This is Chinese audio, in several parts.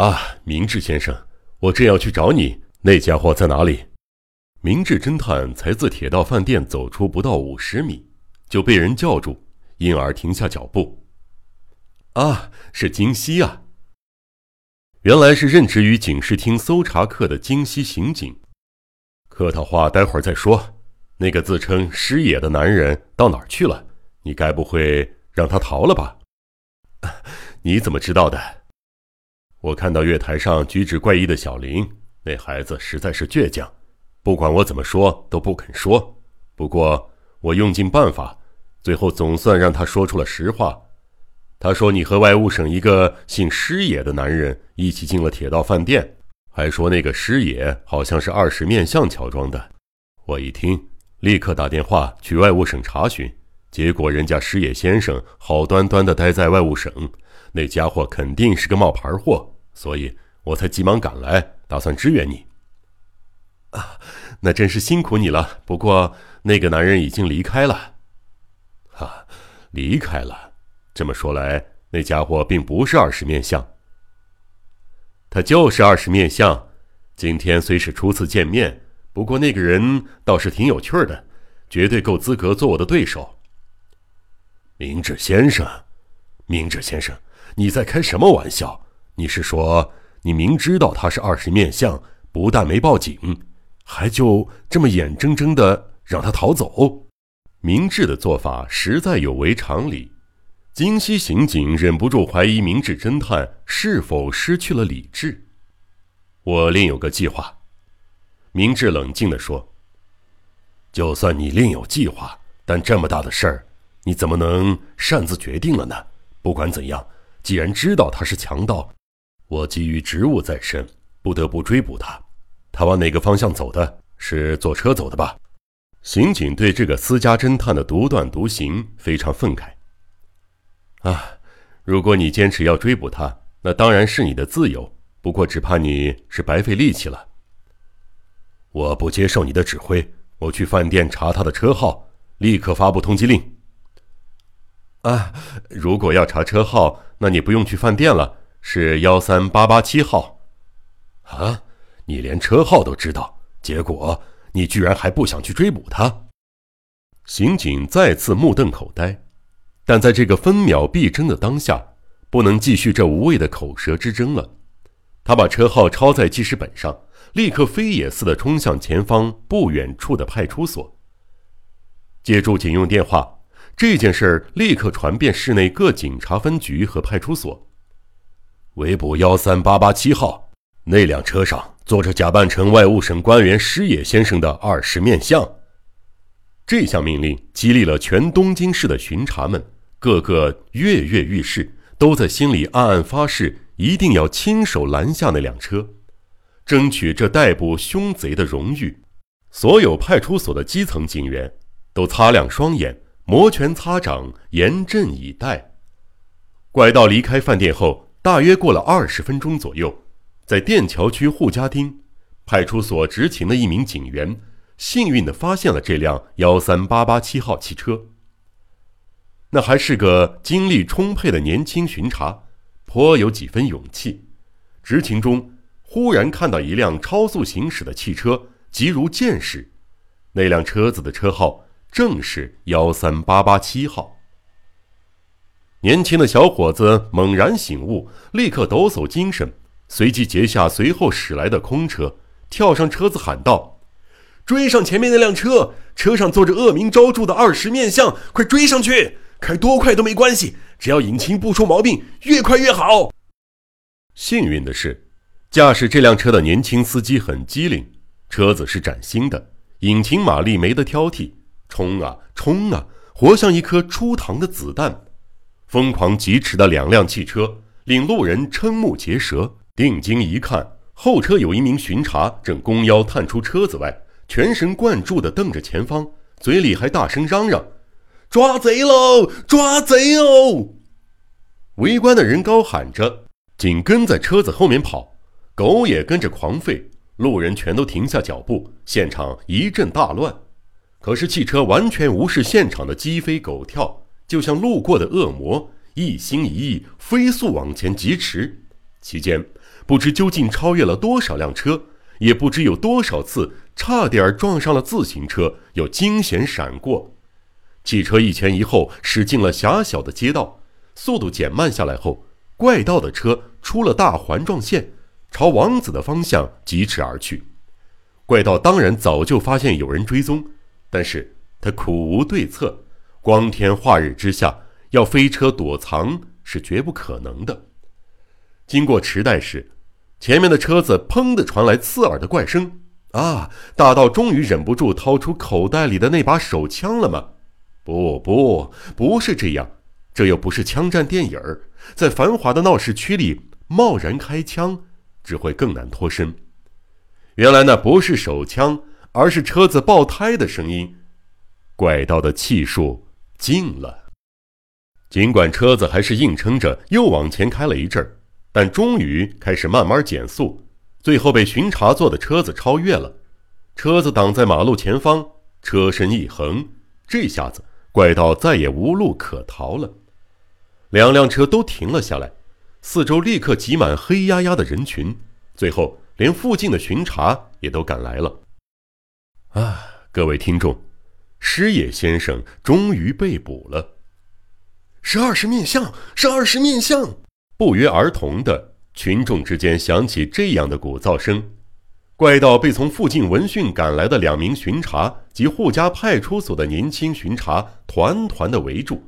啊，明智先生，我正要去找你，那家伙在哪里？明智侦探才自铁道饭店走出不到五十米，就被人叫住，因而停下脚步。啊，是京西啊！原来是任职于警视厅搜查课的京西刑警。客套话待会儿再说。那个自称师爷的男人到哪儿去了？你该不会让他逃了吧？你怎么知道的？我看到月台上举止怪异的小林，那孩子实在是倔强，不管我怎么说都不肯说。不过我用尽办法，最后总算让他说出了实话。他说你和外务省一个姓师爷的男人一起进了铁道饭店，还说那个师爷好像是二十面相乔装的。我一听。立刻打电话去外务省查询，结果人家师爷先生好端端的待在外务省，那家伙肯定是个冒牌货，所以我才急忙赶来，打算支援你。啊，那真是辛苦你了。不过那个男人已经离开了。哈，离开了。这么说来，那家伙并不是二十面相。他就是二十面相。今天虽是初次见面。不过那个人倒是挺有趣的，绝对够资格做我的对手。明智先生，明智先生，你在开什么玩笑？你是说你明知道他是二十面相，不但没报警，还就这么眼睁睁的让他逃走？明智的做法实在有违常理。京西刑警忍不住怀疑明智侦探是否失去了理智。我另有个计划。明智冷静地说：“就算你另有计划，但这么大的事儿，你怎么能擅自决定了呢？不管怎样，既然知道他是强盗，我基于职务在身，不得不追捕他。他往哪个方向走的？是坐车走的吧？”刑警对这个私家侦探的独断独行非常愤慨。啊，如果你坚持要追捕他，那当然是你的自由。不过，只怕你是白费力气了。我不接受你的指挥，我去饭店查他的车号，立刻发布通缉令。啊，如果要查车号，那你不用去饭店了，是幺三八八七号。啊，你连车号都知道，结果你居然还不想去追捕他？刑警再次目瞪口呆，但在这个分秒必争的当下，不能继续这无谓的口舌之争了。他把车号抄在记事本上。立刻飞也似的冲向前方不远处的派出所。借助警用电话，这件事儿立刻传遍市内各警察分局和派出所。围捕幺三八八七号，那辆车上坐着假扮成外务省官员师野先生的二十面相。这项命令激励了全东京市的巡查们，个个跃跃欲试，都在心里暗暗发誓，一定要亲手拦下那辆车。争取这逮捕凶贼的荣誉，所有派出所的基层警员都擦亮双眼，摩拳擦掌，严阵以待。拐道离开饭店后，大约过了二十分钟左右，在店桥区户家丁派出所执勤的一名警员，幸运地发现了这辆幺三八八七号汽车。那还是个精力充沛的年轻巡查，颇有几分勇气。执勤中。忽然看到一辆超速行驶的汽车，急如箭矢。那辆车子的车号正是幺三八八七号。年轻的小伙子猛然醒悟，立刻抖擞精神，随即截下随后驶来的空车，跳上车子喊道：“追上前面那辆车！车上坐着恶名昭著的二十面相，快追上去！开多快都没关系，只要引擎不出毛病，越快越好。”幸运的是。驾驶这辆车的年轻司机很机灵，车子是崭新的，引擎马力没得挑剔，冲啊冲啊，活像一颗出膛的子弹。疯狂疾驰的两辆汽车令路人瞠目结舌，定睛一看，后车有一名巡查正弓腰探出车子外，全神贯注地瞪着前方，嘴里还大声嚷嚷：“抓贼喽！抓贼哦！”围观的人高喊着，紧跟在车子后面跑。狗也跟着狂吠，路人全都停下脚步，现场一阵大乱。可是汽车完全无视现场的鸡飞狗跳，就像路过的恶魔，一心一意飞速往前疾驰。期间，不知究竟超越了多少辆车，也不知有多少次差点撞上了自行车，又惊险闪过。汽车一前一后驶进了狭小的街道，速度减慢下来后，怪盗的车出了大环状线，朝王子的方向疾驰而去。怪盗当然早就发现有人追踪，但是他苦无对策，光天化日之下要飞车躲藏是绝不可能的。经过池袋时，前面的车子砰的传来刺耳的怪声。啊！大盗终于忍不住掏出口袋里的那把手枪了吗？不不，不是这样，这又不是枪战电影儿，在繁华的闹市区里贸然开枪，只会更难脱身。原来那不是手枪，而是车子爆胎的声音。怪盗的气数尽了，尽管车子还是硬撑着又往前开了一阵儿。但终于开始慢慢减速，最后被巡查座的车子超越了。车子挡在马路前方，车身一横，这下子怪盗再也无路可逃了。两辆车都停了下来，四周立刻挤满黑压压的人群，最后连附近的巡查也都赶来了。啊，各位听众，师野先生终于被捕了。是二十面相，是二十面相。不约而同的，群众之间响起这样的鼓噪声。怪盗被从附近闻讯赶来的两名巡查及护家派出所的年轻巡查团团的围住，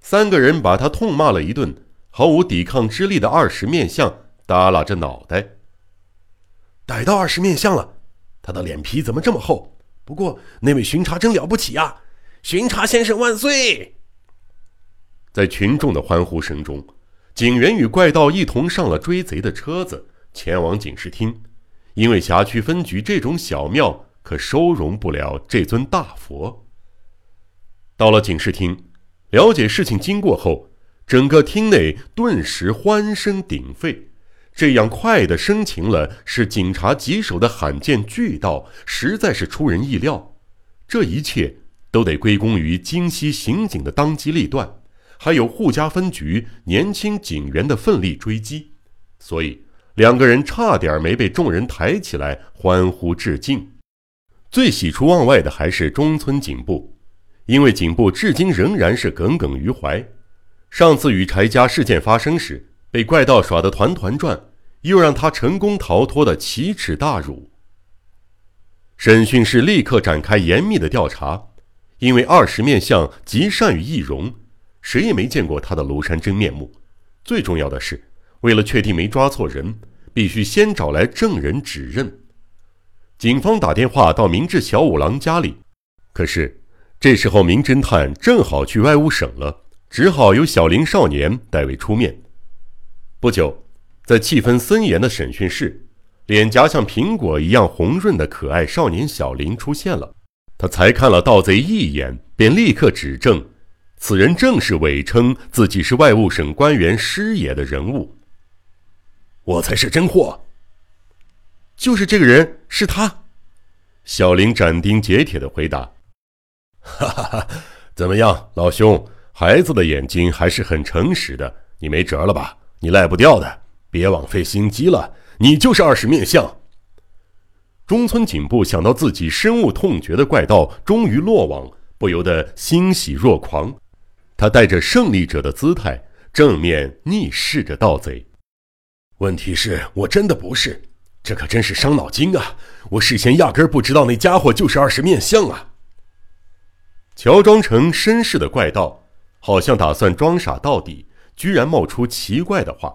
三个人把他痛骂了一顿。毫无抵抗之力的二十面相耷拉着脑袋。逮到二十面相了，他的脸皮怎么这么厚？不过那位巡查真了不起啊！巡查先生万岁！在群众的欢呼声中。警员与怪盗一同上了追贼的车子，前往警视厅，因为辖区分局这种小庙可收容不了这尊大佛。到了警视厅，了解事情经过后，整个厅内顿时欢声鼎沸。这样快的生擒了是警察棘手的罕见巨盗，实在是出人意料。这一切都得归功于京西刑警的当机立断。还有沪家分局年轻警员的奋力追击，所以两个人差点没被众人抬起来欢呼致敬。最喜出望外的还是中村警部，因为警部至今仍然是耿耿于怀。上次与柴家事件发生时，被怪盗耍得团团转，又让他成功逃脱的奇耻大辱。审讯室立刻展开严密的调查，因为二十面相极善于易容。谁也没见过他的庐山真面目。最重要的是，为了确定没抓错人，必须先找来证人指认。警方打电话到明治小五郎家里，可是这时候名侦探正好去外务省了，只好由小林少年代为出面。不久，在气氛森严的审讯室，脸颊像苹果一样红润的可爱少年小林出现了。他才看了盗贼一眼，便立刻指证。此人正是伪称自己是外务省官员师爷的人物。我才是真货。就是这个人，是他。小林斩钉截铁的回答：“哈哈哈，怎么样，老兄？孩子的眼睛还是很诚实的，你没辙了吧？你赖不掉的，别枉费心机了。你就是二十面相。”中村警部想到自己深恶痛绝的怪盗终于落网，不由得欣喜若狂。他带着胜利者的姿态，正面逆视着盗贼。问题是我真的不是，这可真是伤脑筋啊！我事先压根儿不知道那家伙就是二十面相啊！乔装成绅士的怪盗，好像打算装傻到底，居然冒出奇怪的话：“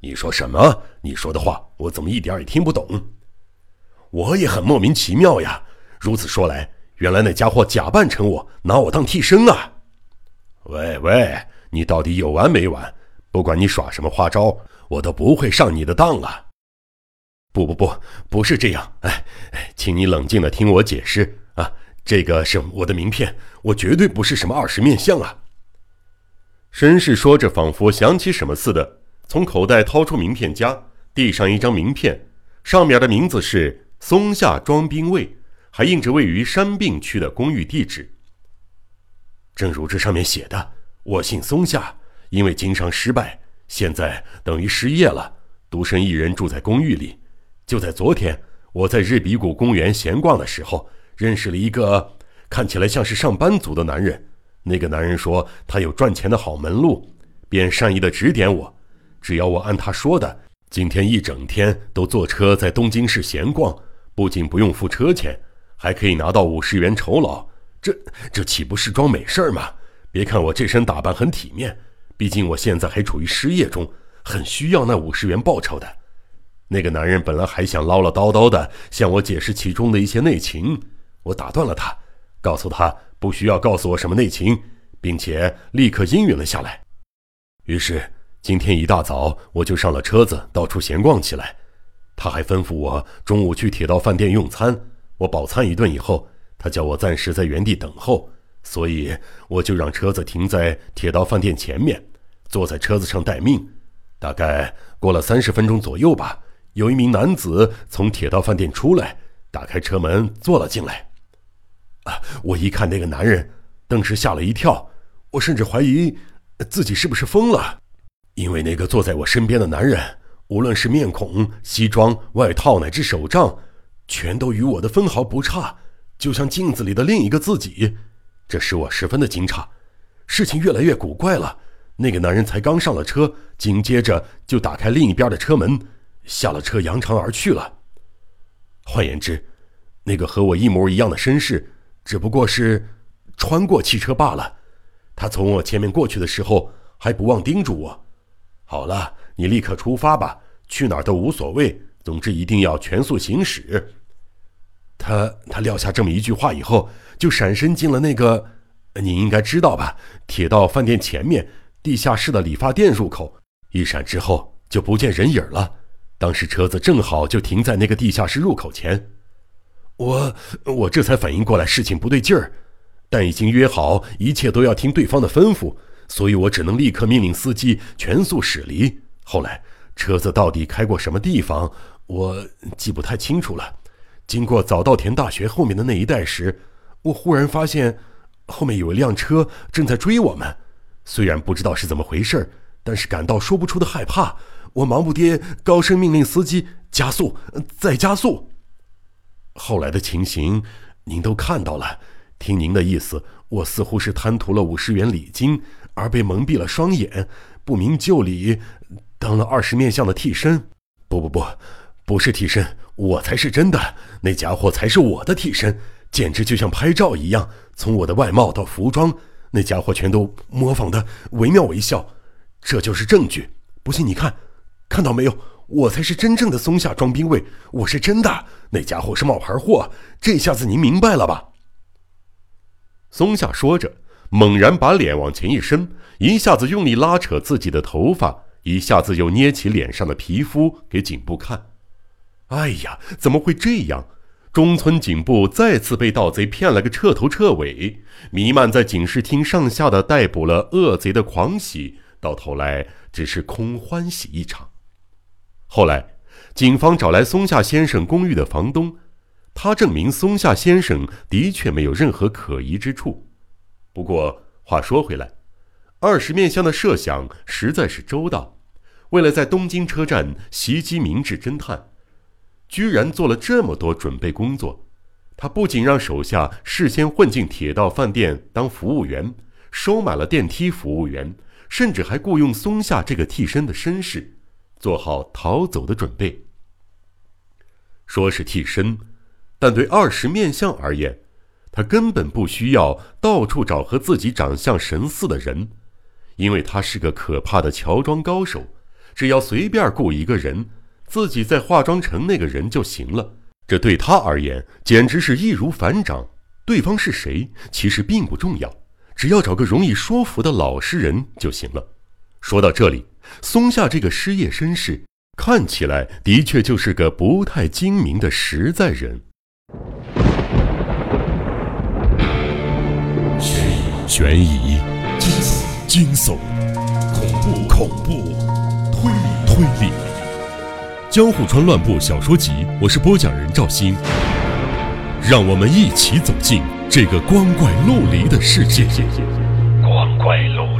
你说什么？你说的话我怎么一点也听不懂？我也很莫名其妙呀！如此说来，原来那家伙假扮成我，拿我当替身啊！”喂喂，你到底有完没完？不管你耍什么花招，我都不会上你的当啊！不不不，不是这样。哎哎，请你冷静的听我解释啊！这个是我的名片，我绝对不是什么二十面相啊！绅士说着，仿佛想起什么似的，从口袋掏出名片夹，递上一张名片，上面的名字是松下装兵卫，还印着位于山病区的公寓地址。正如这上面写的，我姓松下，因为经商失败，现在等于失业了，独身一人住在公寓里。就在昨天，我在日比谷公园闲逛的时候，认识了一个看起来像是上班族的男人。那个男人说他有赚钱的好门路，便善意的指点我，只要我按他说的，今天一整天都坐车在东京市闲逛，不仅不用付车钱，还可以拿到五十元酬劳。这这岂不是桩美事儿吗？别看我这身打扮很体面，毕竟我现在还处于失业中，很需要那五十元报酬的。那个男人本来还想唠唠叨叨的向我解释其中的一些内情，我打断了他，告诉他不需要告诉我什么内情，并且立刻应允了下来。于是今天一大早我就上了车子，到处闲逛起来。他还吩咐我中午去铁道饭店用餐，我饱餐一顿以后。他叫我暂时在原地等候，所以我就让车子停在铁道饭店前面，坐在车子上待命。大概过了三十分钟左右吧，有一名男子从铁道饭店出来，打开车门坐了进来。啊！我一看那个男人，顿时吓了一跳，我甚至怀疑自己是不是疯了，因为那个坐在我身边的男人，无论是面孔、西装、外套乃至手杖，全都与我的分毫不差。就像镜子里的另一个自己，这使我十分的惊诧。事情越来越古怪了。那个男人才刚上了车，紧接着就打开另一边的车门，下了车扬长而去了。换言之，那个和我一模一样的绅士，只不过是穿过汽车罢了。他从我前面过去的时候，还不忘叮嘱我：“好了，你立刻出发吧，去哪儿都无所谓，总之一定要全速行驶。”他他撂下这么一句话以后，就闪身进了那个，你应该知道吧？铁道饭店前面地下室的理发店入口，一闪之后就不见人影了。当时车子正好就停在那个地下室入口前，我我这才反应过来事情不对劲儿，但已经约好一切都要听对方的吩咐，所以我只能立刻命令司机全速驶离。后来车子到底开过什么地方，我记不太清楚了。经过早稻田大学后面的那一带时，我忽然发现后面有一辆车正在追我们。虽然不知道是怎么回事，但是感到说不出的害怕。我忙不迭高声命令司机加速，再加速。后来的情形您都看到了。听您的意思，我似乎是贪图了五十元礼金而被蒙蔽了双眼，不明就里，当了二十面相的替身。不不不。不是替身，我才是真的。那家伙才是我的替身，简直就像拍照一样。从我的外貌到服装，那家伙全都模仿的惟妙惟肖。这就是证据。不信你看，看到没有？我才是真正的松下装兵卫，我是真的。那家伙是冒牌货。这下子您明白了吧？松下说着，猛然把脸往前一伸，一下子用力拉扯自己的头发，一下子又捏起脸上的皮肤给颈部看。哎呀，怎么会这样？中村警部再次被盗贼骗了个彻头彻尾，弥漫在警视厅上下的逮捕了恶贼的狂喜，到头来只是空欢喜一场。后来，警方找来松下先生公寓的房东，他证明松下先生的确没有任何可疑之处。不过话说回来，二十面相的设想实在是周到，为了在东京车站袭击明智侦探。居然做了这么多准备工作，他不仅让手下事先混进铁道饭店当服务员，收买了电梯服务员，甚至还雇佣松下这个替身的绅士，做好逃走的准备。说是替身，但对二十面相而言，他根本不需要到处找和自己长相神似的人，因为他是个可怕的乔装高手，只要随便雇一个人。自己再化妆成那个人就行了，这对他而言简直是易如反掌。对方是谁，其实并不重要，只要找个容易说服的老实人就行了。说到这里，松下这个失业绅士看起来的确就是个不太精明的实在人。悬疑、悬疑、惊悚、恐怖、恐怖、推理、推理。江户川乱步小说集，我是播讲人赵鑫，让我们一起走进这个光怪陆离的世界。光怪陆。